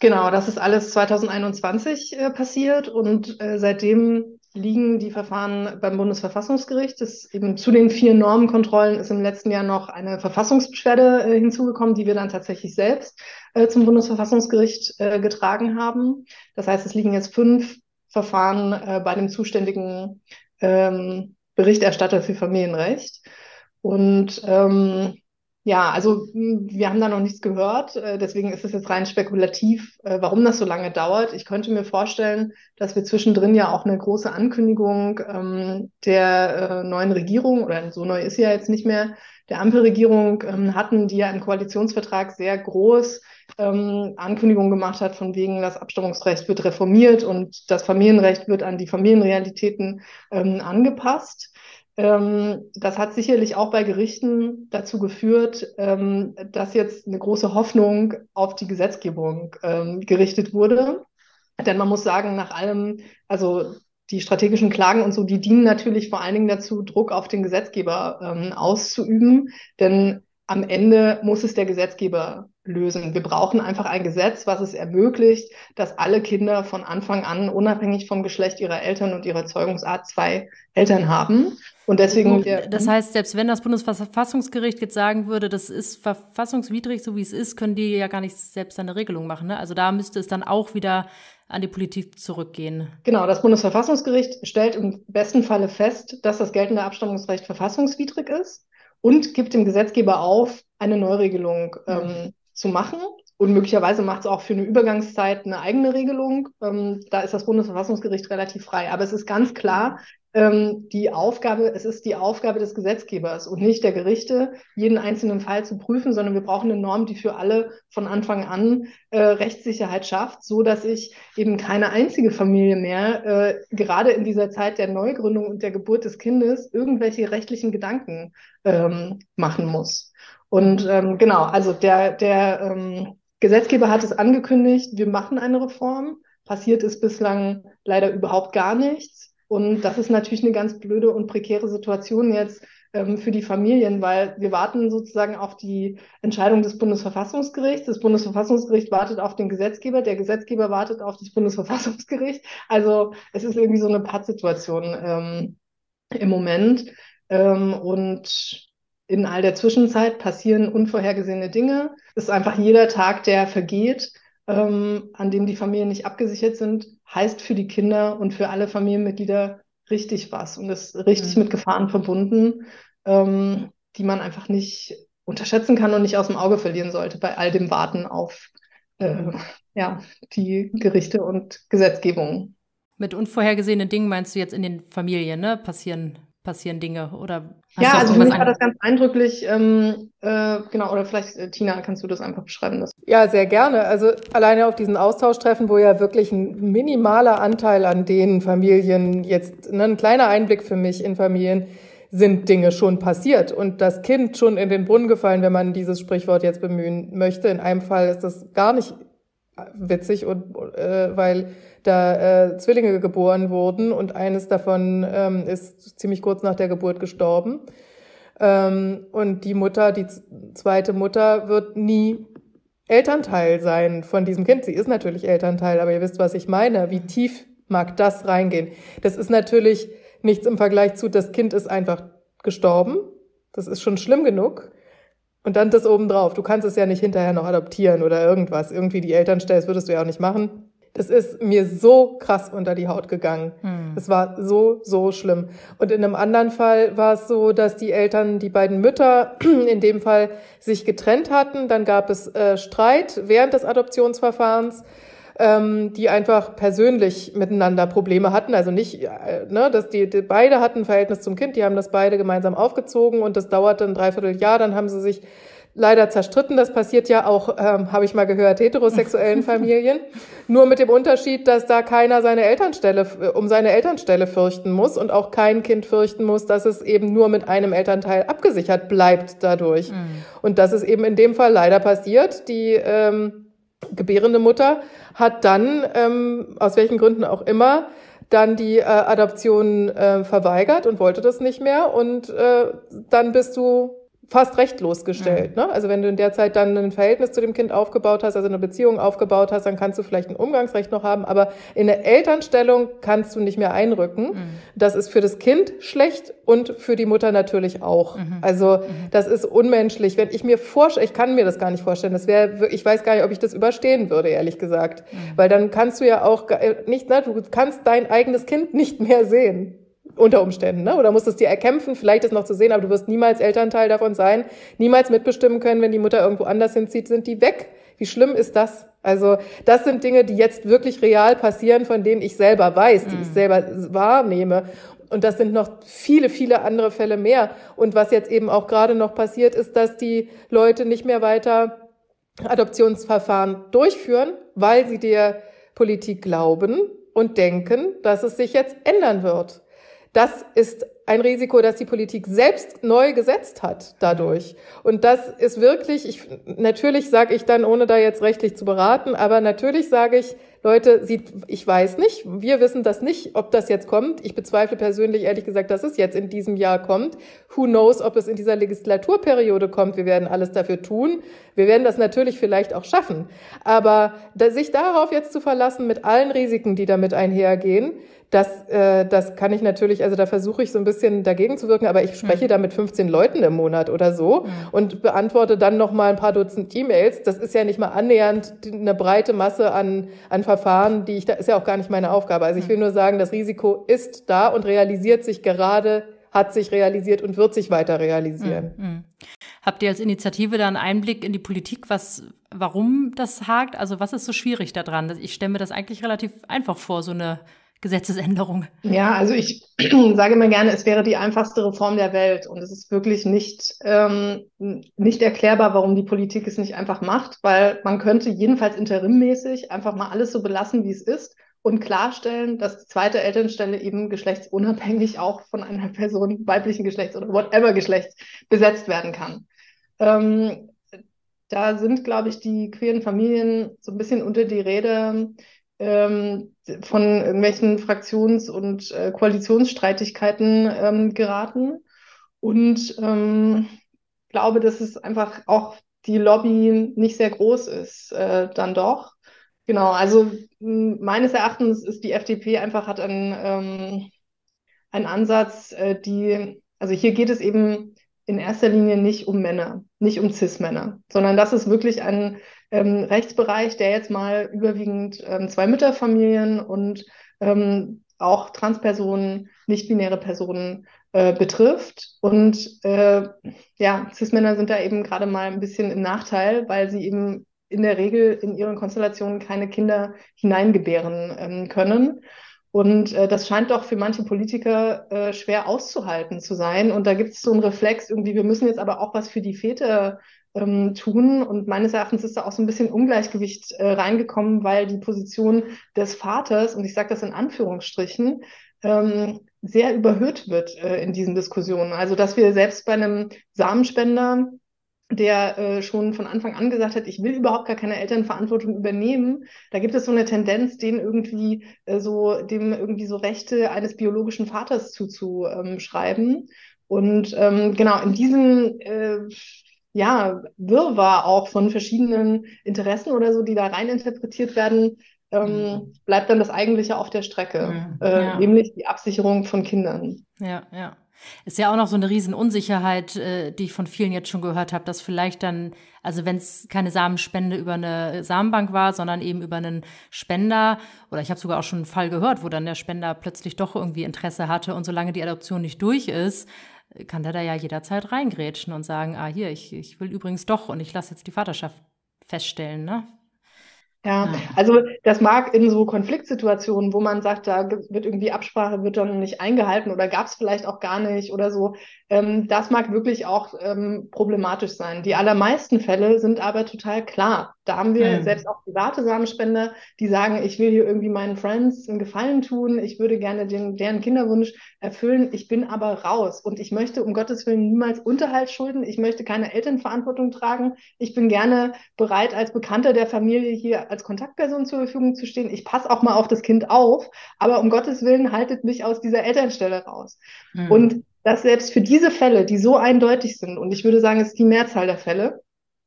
Genau, das ist alles 2021 äh, passiert und äh, seitdem liegen die Verfahren beim Bundesverfassungsgericht. Das eben zu den vier Normenkontrollen ist im letzten Jahr noch eine Verfassungsbeschwerde äh, hinzugekommen, die wir dann tatsächlich selbst äh, zum Bundesverfassungsgericht äh, getragen haben. Das heißt, es liegen jetzt fünf Verfahren äh, bei dem zuständigen ähm, Berichterstatter für Familienrecht. Und ähm, ja, also hm, wir haben da noch nichts gehört, äh, deswegen ist es jetzt rein spekulativ, äh, warum das so lange dauert. Ich könnte mir vorstellen, dass wir zwischendrin ja auch eine große Ankündigung ähm, der äh, neuen Regierung, oder so neu ist sie ja jetzt nicht mehr, der Ampelregierung ähm, hatten, die ja im Koalitionsvertrag sehr groß ähm, Ankündigungen gemacht hat, von wegen das Abstammungsrecht wird reformiert und das Familienrecht wird an die Familienrealitäten ähm, angepasst. Ähm, das hat sicherlich auch bei Gerichten dazu geführt, ähm, dass jetzt eine große Hoffnung auf die Gesetzgebung ähm, gerichtet wurde. Denn man muss sagen, nach allem, also die strategischen Klagen und so, die dienen natürlich vor allen Dingen dazu, Druck auf den Gesetzgeber auszuüben. Denn am Ende muss es der Gesetzgeber lösen. Wir brauchen einfach ein Gesetz, was es ermöglicht, dass alle Kinder von Anfang an, unabhängig vom Geschlecht ihrer Eltern und ihrer Zeugungsart, zwei Eltern haben. Und deswegen. Das heißt, selbst wenn das Bundesverfassungsgericht jetzt sagen würde, das ist verfassungswidrig, so wie es ist, können die ja gar nicht selbst eine Regelung machen. Ne? Also da müsste es dann auch wieder an die Politik zurückgehen. Genau, das Bundesverfassungsgericht stellt im besten Falle fest, dass das geltende Abstammungsrecht verfassungswidrig ist und gibt dem Gesetzgeber auf, eine Neuregelung ähm, zu machen. Und möglicherweise macht es auch für eine Übergangszeit eine eigene Regelung. Ähm, da ist das Bundesverfassungsgericht relativ frei. Aber es ist ganz klar, ähm, die Aufgabe, es ist die Aufgabe des Gesetzgebers und nicht der Gerichte, jeden einzelnen Fall zu prüfen, sondern wir brauchen eine Norm, die für alle von Anfang an äh, Rechtssicherheit schafft, so dass ich eben keine einzige Familie mehr, äh, gerade in dieser Zeit der Neugründung und der Geburt des Kindes, irgendwelche rechtlichen Gedanken ähm, machen muss. Und ähm, genau, also der, der ähm, Gesetzgeber hat es angekündigt, wir machen eine Reform. Passiert ist bislang leider überhaupt gar nichts. Und das ist natürlich eine ganz blöde und prekäre Situation jetzt ähm, für die Familien, weil wir warten sozusagen auf die Entscheidung des Bundesverfassungsgerichts. Das Bundesverfassungsgericht wartet auf den Gesetzgeber, der Gesetzgeber wartet auf das Bundesverfassungsgericht. Also es ist irgendwie so eine Pattsituation ähm, im Moment. Ähm, und in all der Zwischenzeit passieren unvorhergesehene Dinge. Es ist einfach jeder Tag, der vergeht, ähm, an dem die Familien nicht abgesichert sind, heißt für die Kinder und für alle Familienmitglieder richtig was und ist richtig mhm. mit Gefahren verbunden. Ähm, die man einfach nicht unterschätzen kann und nicht aus dem Auge verlieren sollte bei all dem Warten auf äh, ja, die Gerichte und Gesetzgebungen. Mit unvorhergesehenen Dingen meinst du jetzt in den Familien, ne? Passieren, passieren Dinge oder ja, also für mich war das ganz eindrücklich, ähm, äh, genau, oder vielleicht, äh, Tina, kannst du das einfach beschreiben? Das? Ja, sehr gerne. Also alleine auf diesen Austauschtreffen, wo ja wirklich ein minimaler Anteil an den Familien jetzt, ne, ein kleiner Einblick für mich in Familien, sind Dinge schon passiert und das Kind schon in den Brunnen gefallen, wenn man dieses Sprichwort jetzt bemühen möchte. In einem Fall ist das gar nicht witzig und äh, weil da äh, Zwillinge geboren wurden und eines davon ähm, ist ziemlich kurz nach der Geburt gestorben. Ähm, und die Mutter, die zweite Mutter, wird nie Elternteil sein von diesem Kind. Sie ist natürlich Elternteil, aber ihr wisst, was ich meine. Wie tief mag das reingehen? Das ist natürlich nichts im Vergleich zu, das Kind ist einfach gestorben. Das ist schon schlimm genug. Und dann das obendrauf. Du kannst es ja nicht hinterher noch adoptieren oder irgendwas. Irgendwie die Eltern stellst, würdest du ja auch nicht machen. Das ist mir so krass unter die Haut gegangen. Hm. Es war so, so schlimm. Und in einem anderen Fall war es so, dass die Eltern, die beiden Mütter in dem Fall sich getrennt hatten. Dann gab es äh, Streit während des Adoptionsverfahrens, ähm, die einfach persönlich miteinander Probleme hatten. Also nicht, äh, ne, dass die, die beide hatten ein Verhältnis zum Kind, die haben das beide gemeinsam aufgezogen und das dauerte ein Dreivierteljahr. Dann haben sie sich leider zerstritten. Das passiert ja auch, ähm, habe ich mal gehört, heterosexuellen Familien. Nur mit dem Unterschied, dass da keiner seine Elternstelle, äh, um seine Elternstelle fürchten muss und auch kein Kind fürchten muss, dass es eben nur mit einem Elternteil abgesichert bleibt dadurch. Mhm. Und das ist eben in dem Fall leider passiert. Die ähm, gebärende Mutter hat dann, ähm, aus welchen Gründen auch immer, dann die äh, Adoption äh, verweigert und wollte das nicht mehr. Und äh, dann bist du fast rechtlos gestellt. Mhm. Ne? Also wenn du in der Zeit dann ein Verhältnis zu dem Kind aufgebaut hast, also eine Beziehung aufgebaut hast, dann kannst du vielleicht ein Umgangsrecht noch haben, aber in der Elternstellung kannst du nicht mehr einrücken. Mhm. Das ist für das Kind schlecht und für die Mutter natürlich auch. Mhm. Also mhm. das ist unmenschlich. Wenn ich mir vorstelle, ich kann mir das gar nicht vorstellen, das wäre, ich weiß gar nicht, ob ich das überstehen würde, ehrlich gesagt, mhm. weil dann kannst du ja auch nicht, ne, du kannst dein eigenes Kind nicht mehr sehen unter Umständen, ne? Oder musst es dir erkämpfen, vielleicht ist noch zu sehen, aber du wirst niemals Elternteil davon sein, niemals mitbestimmen können, wenn die Mutter irgendwo anders hinzieht, sind die weg. Wie schlimm ist das? Also, das sind Dinge, die jetzt wirklich real passieren, von denen ich selber weiß, die mhm. ich selber wahrnehme. Und das sind noch viele, viele andere Fälle mehr. Und was jetzt eben auch gerade noch passiert, ist, dass die Leute nicht mehr weiter Adoptionsverfahren durchführen, weil sie der Politik glauben und denken, dass es sich jetzt ändern wird. Das ist ein Risiko, das die Politik selbst neu gesetzt hat dadurch. Und das ist wirklich, ich, natürlich sage ich dann, ohne da jetzt rechtlich zu beraten, aber natürlich sage ich, Leute, sieht, ich weiß nicht, wir wissen das nicht, ob das jetzt kommt. Ich bezweifle persönlich ehrlich gesagt, dass es jetzt in diesem Jahr kommt. Who knows, ob es in dieser Legislaturperiode kommt. Wir werden alles dafür tun. Wir werden das natürlich vielleicht auch schaffen. Aber sich darauf jetzt zu verlassen mit allen Risiken, die damit einhergehen, das, äh, das kann ich natürlich, also da versuche ich so ein bisschen dagegen zu wirken, aber ich spreche mhm. da mit 15 Leuten im Monat oder so mhm. und beantworte dann noch mal ein paar Dutzend E-Mails. Das ist ja nicht mal annähernd eine breite Masse an, an Verfahren, die ich, da ist ja auch gar nicht meine Aufgabe. Also ich will nur sagen, das Risiko ist da und realisiert sich gerade, hat sich realisiert und wird sich weiter realisieren. Mhm. Habt ihr als Initiative da einen Einblick in die Politik, was, warum das hakt? Also was ist so schwierig daran? Ich stelle mir das eigentlich relativ einfach vor, so eine Gesetzesänderung. Ja, also ich sage immer gerne, es wäre die einfachste Reform der Welt und es ist wirklich nicht, ähm, nicht erklärbar, warum die Politik es nicht einfach macht, weil man könnte jedenfalls interimmäßig einfach mal alles so belassen, wie es ist und klarstellen, dass die zweite Elternstelle eben geschlechtsunabhängig auch von einer Person weiblichen Geschlechts oder whatever Geschlechts besetzt werden kann. Ähm, da sind, glaube ich, die queeren Familien so ein bisschen unter die Rede ähm, von irgendwelchen Fraktions- und äh, Koalitionsstreitigkeiten ähm, geraten. Und ähm, glaube, dass es einfach auch die Lobby nicht sehr groß ist, äh, dann doch. Genau, also meines Erachtens ist die FDP einfach hat einen, ähm, einen Ansatz, äh, die, also hier geht es eben in erster Linie nicht um Männer, nicht um Cis-Männer, sondern das ist wirklich ein ähm, Rechtsbereich, der jetzt mal überwiegend ähm, zwei Mütterfamilien und ähm, auch Transpersonen nicht-binäre Personen äh, betrifft. Und äh, ja, Cis-Männer sind da eben gerade mal ein bisschen im Nachteil, weil sie eben in der Regel in ihren Konstellationen keine Kinder hineingebären ähm, können. Und äh, das scheint doch für manche Politiker äh, schwer auszuhalten zu sein. Und da gibt es so einen Reflex, irgendwie, wir müssen jetzt aber auch was für die Väter ähm, tun. Und meines Erachtens ist da auch so ein bisschen Ungleichgewicht äh, reingekommen, weil die Position des Vaters, und ich sage das in Anführungsstrichen, ähm, sehr überhöht wird äh, in diesen Diskussionen. Also dass wir selbst bei einem Samenspender der äh, schon von Anfang an gesagt hat, ich will überhaupt gar keine Elternverantwortung übernehmen. Da gibt es so eine Tendenz, den irgendwie äh, so, dem irgendwie so Rechte eines biologischen Vaters zuzuschreiben. Und ähm, genau, in diesem äh, ja, Wirrwarr auch von verschiedenen Interessen oder so, die da rein interpretiert werden, ähm, mhm. bleibt dann das Eigentliche auf der Strecke, ja, äh, ja. nämlich die Absicherung von Kindern. Ja, ja. Ist ja auch noch so eine Riesenunsicherheit, äh, die ich von vielen jetzt schon gehört habe, dass vielleicht dann, also wenn es keine Samenspende über eine Samenbank war, sondern eben über einen Spender, oder ich habe sogar auch schon einen Fall gehört, wo dann der Spender plötzlich doch irgendwie Interesse hatte und solange die Adoption nicht durch ist, kann der da ja jederzeit reingrätschen und sagen, ah hier, ich, ich will übrigens doch und ich lasse jetzt die Vaterschaft feststellen, ne? Ja, also das mag in so Konfliktsituationen, wo man sagt, da wird irgendwie Absprache, wird dann nicht eingehalten oder gab es vielleicht auch gar nicht oder so, ähm, das mag wirklich auch ähm, problematisch sein. Die allermeisten Fälle sind aber total klar. Da haben wir mhm. selbst auch private Samenspender, die sagen, ich will hier irgendwie meinen Friends einen Gefallen tun, ich würde gerne den, deren Kinderwunsch erfüllen, ich bin aber raus und ich möchte um Gottes Willen niemals Unterhalt schulden, ich möchte keine Elternverantwortung tragen, ich bin gerne bereit, als Bekannter der Familie hier als Kontaktperson zur Verfügung zu stehen, ich passe auch mal auf das Kind auf, aber um Gottes Willen haltet mich aus dieser Elternstelle raus. Mhm. Und dass selbst für diese Fälle, die so eindeutig sind, und ich würde sagen, es ist die Mehrzahl der Fälle,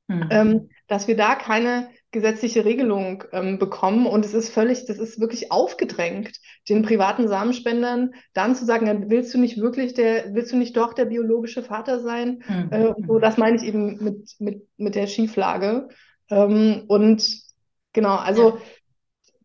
mhm. ähm, dass wir da keine gesetzliche Regelung ähm, bekommen. Und es ist völlig, das ist wirklich aufgedrängt, den privaten Samenspendern dann zu sagen, dann willst du nicht wirklich der, willst du nicht doch der biologische Vater sein? Mhm. Äh, so, das meine ich eben mit, mit, mit der Schieflage. Ähm, und genau, also ja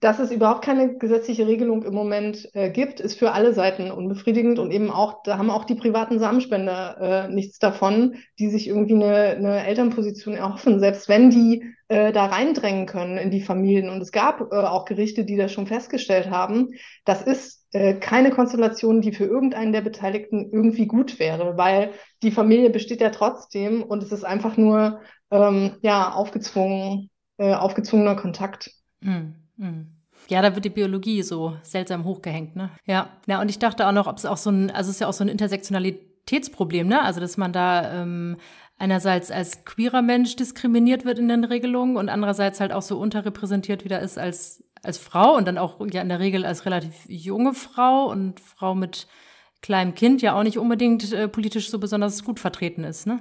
dass es überhaupt keine gesetzliche Regelung im Moment äh, gibt, ist für alle Seiten unbefriedigend und eben auch, da haben auch die privaten Samenspender äh, nichts davon, die sich irgendwie eine, eine Elternposition erhoffen, selbst wenn die äh, da reindrängen können in die Familien. Und es gab äh, auch Gerichte, die das schon festgestellt haben. Das ist äh, keine Konstellation, die für irgendeinen der Beteiligten irgendwie gut wäre, weil die Familie besteht ja trotzdem und es ist einfach nur ähm, ja aufgezwungen, äh, aufgezwungener Kontakt. Mhm. Hm. Ja, da wird die Biologie so seltsam hochgehängt, ne? Ja. Ja, und ich dachte auch noch, ob es auch so ein, also es ist ja auch so ein Intersektionalitätsproblem, ne? Also, dass man da ähm, einerseits als queerer Mensch diskriminiert wird in den Regelungen und andererseits halt auch so unterrepräsentiert wieder ist als, als Frau und dann auch ja in der Regel als relativ junge Frau und Frau mit kleinem Kind ja auch nicht unbedingt äh, politisch so besonders gut vertreten ist, ne?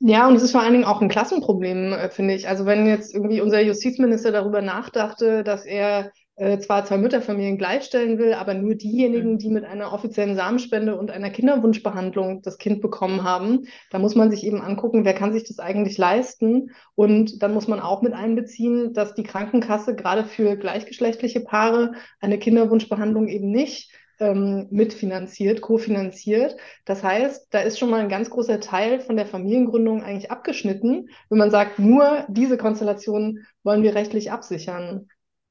Ja, und es ist vor allen Dingen auch ein Klassenproblem, äh, finde ich. Also wenn jetzt irgendwie unser Justizminister darüber nachdachte, dass er äh, zwar zwei Mütterfamilien gleichstellen will, aber nur diejenigen, die mit einer offiziellen Samenspende und einer Kinderwunschbehandlung das Kind bekommen haben, da muss man sich eben angucken, wer kann sich das eigentlich leisten. Und dann muss man auch mit einbeziehen, dass die Krankenkasse gerade für gleichgeschlechtliche Paare eine Kinderwunschbehandlung eben nicht ähm, mitfinanziert, kofinanziert. Das heißt, da ist schon mal ein ganz großer Teil von der Familiengründung eigentlich abgeschnitten, wenn man sagt, nur diese Konstellation wollen wir rechtlich absichern.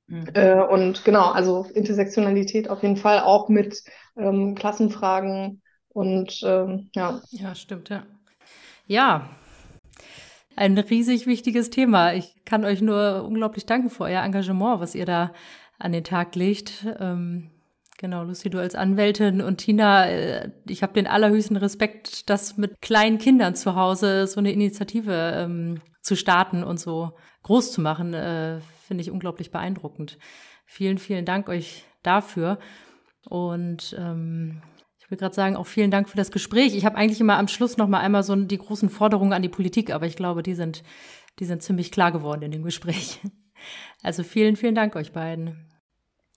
Mhm. Äh, und genau, also Intersektionalität auf jeden Fall auch mit ähm, Klassenfragen und ähm, ja. Ja, stimmt, ja. Ja, ein riesig wichtiges Thema. Ich kann euch nur unglaublich danken für euer Engagement, was ihr da an den Tag legt. Ähm, Genau, Lucy, du als Anwältin und Tina, äh, ich habe den allerhöchsten Respekt, das mit kleinen Kindern zu Hause so eine Initiative ähm, zu starten und so groß zu machen, äh, finde ich unglaublich beeindruckend. Vielen, vielen Dank euch dafür. Und ähm, ich will gerade sagen, auch vielen Dank für das Gespräch. Ich habe eigentlich immer am Schluss noch mal einmal so die großen Forderungen an die Politik, aber ich glaube, die sind, die sind ziemlich klar geworden in dem Gespräch. Also vielen, vielen Dank euch beiden.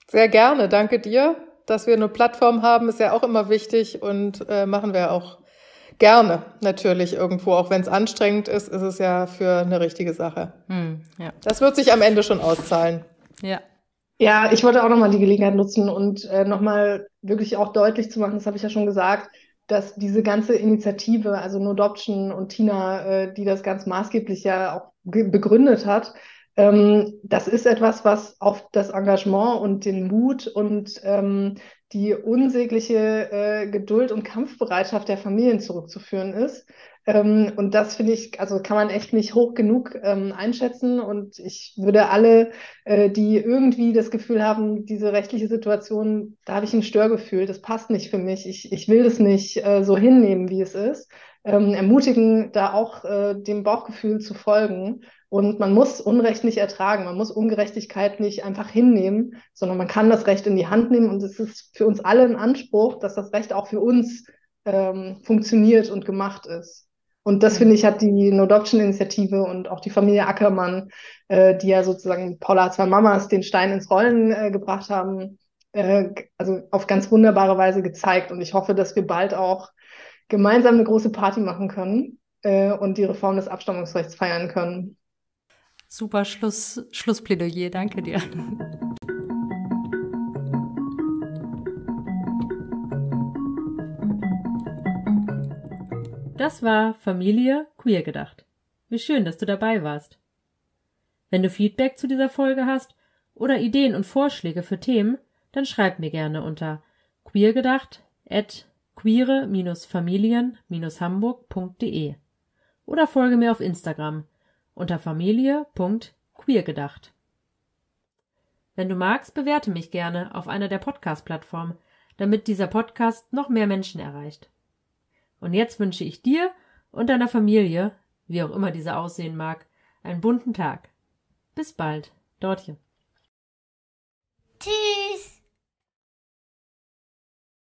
Sehr gerne, danke dir dass wir eine Plattform haben, ist ja auch immer wichtig und äh, machen wir auch gerne natürlich irgendwo, auch wenn es anstrengend ist, ist es ja für eine richtige Sache. Hm, ja. Das wird sich am Ende schon auszahlen. Ja, Ja, ich wollte auch nochmal die Gelegenheit nutzen und äh, nochmal wirklich auch deutlich zu machen, das habe ich ja schon gesagt, dass diese ganze Initiative, also No Adoption und Tina, äh, die das ganz maßgeblich ja auch begründet hat, das ist etwas, was auf das Engagement und den Mut und ähm, die unsägliche äh, Geduld und Kampfbereitschaft der Familien zurückzuführen ist. Ähm, und das finde ich, also kann man echt nicht hoch genug ähm, einschätzen. Und ich würde alle, äh, die irgendwie das Gefühl haben, diese rechtliche Situation, da habe ich ein Störgefühl, das passt nicht für mich, ich, ich will das nicht äh, so hinnehmen, wie es ist, ähm, ermutigen, da auch äh, dem Bauchgefühl zu folgen. Und man muss Unrecht nicht ertragen, man muss Ungerechtigkeit nicht einfach hinnehmen, sondern man kann das Recht in die Hand nehmen. Und es ist für uns alle ein Anspruch, dass das Recht auch für uns ähm, funktioniert und gemacht ist. Und das, finde ich, hat die No-Adoption-Initiative und auch die Familie Ackermann, äh, die ja sozusagen Paula zwei Mamas den Stein ins Rollen äh, gebracht haben, äh, also auf ganz wunderbare Weise gezeigt. Und ich hoffe, dass wir bald auch gemeinsam eine große Party machen können äh, und die Reform des Abstammungsrechts feiern können. Super Schluss, Schlussplädoyer, danke dir. Das war Familie queer gedacht. Wie schön, dass du dabei warst. Wenn du Feedback zu dieser Folge hast oder Ideen und Vorschläge für Themen, dann schreib mir gerne unter queergedacht queere-familien-hamburg.de oder folge mir auf Instagram unter familie.queergedacht. Wenn du magst, bewerte mich gerne auf einer der Podcast-Plattformen, damit dieser Podcast noch mehr Menschen erreicht. Und jetzt wünsche ich dir und deiner Familie, wie auch immer diese aussehen mag, einen bunten Tag. Bis bald, Dortje.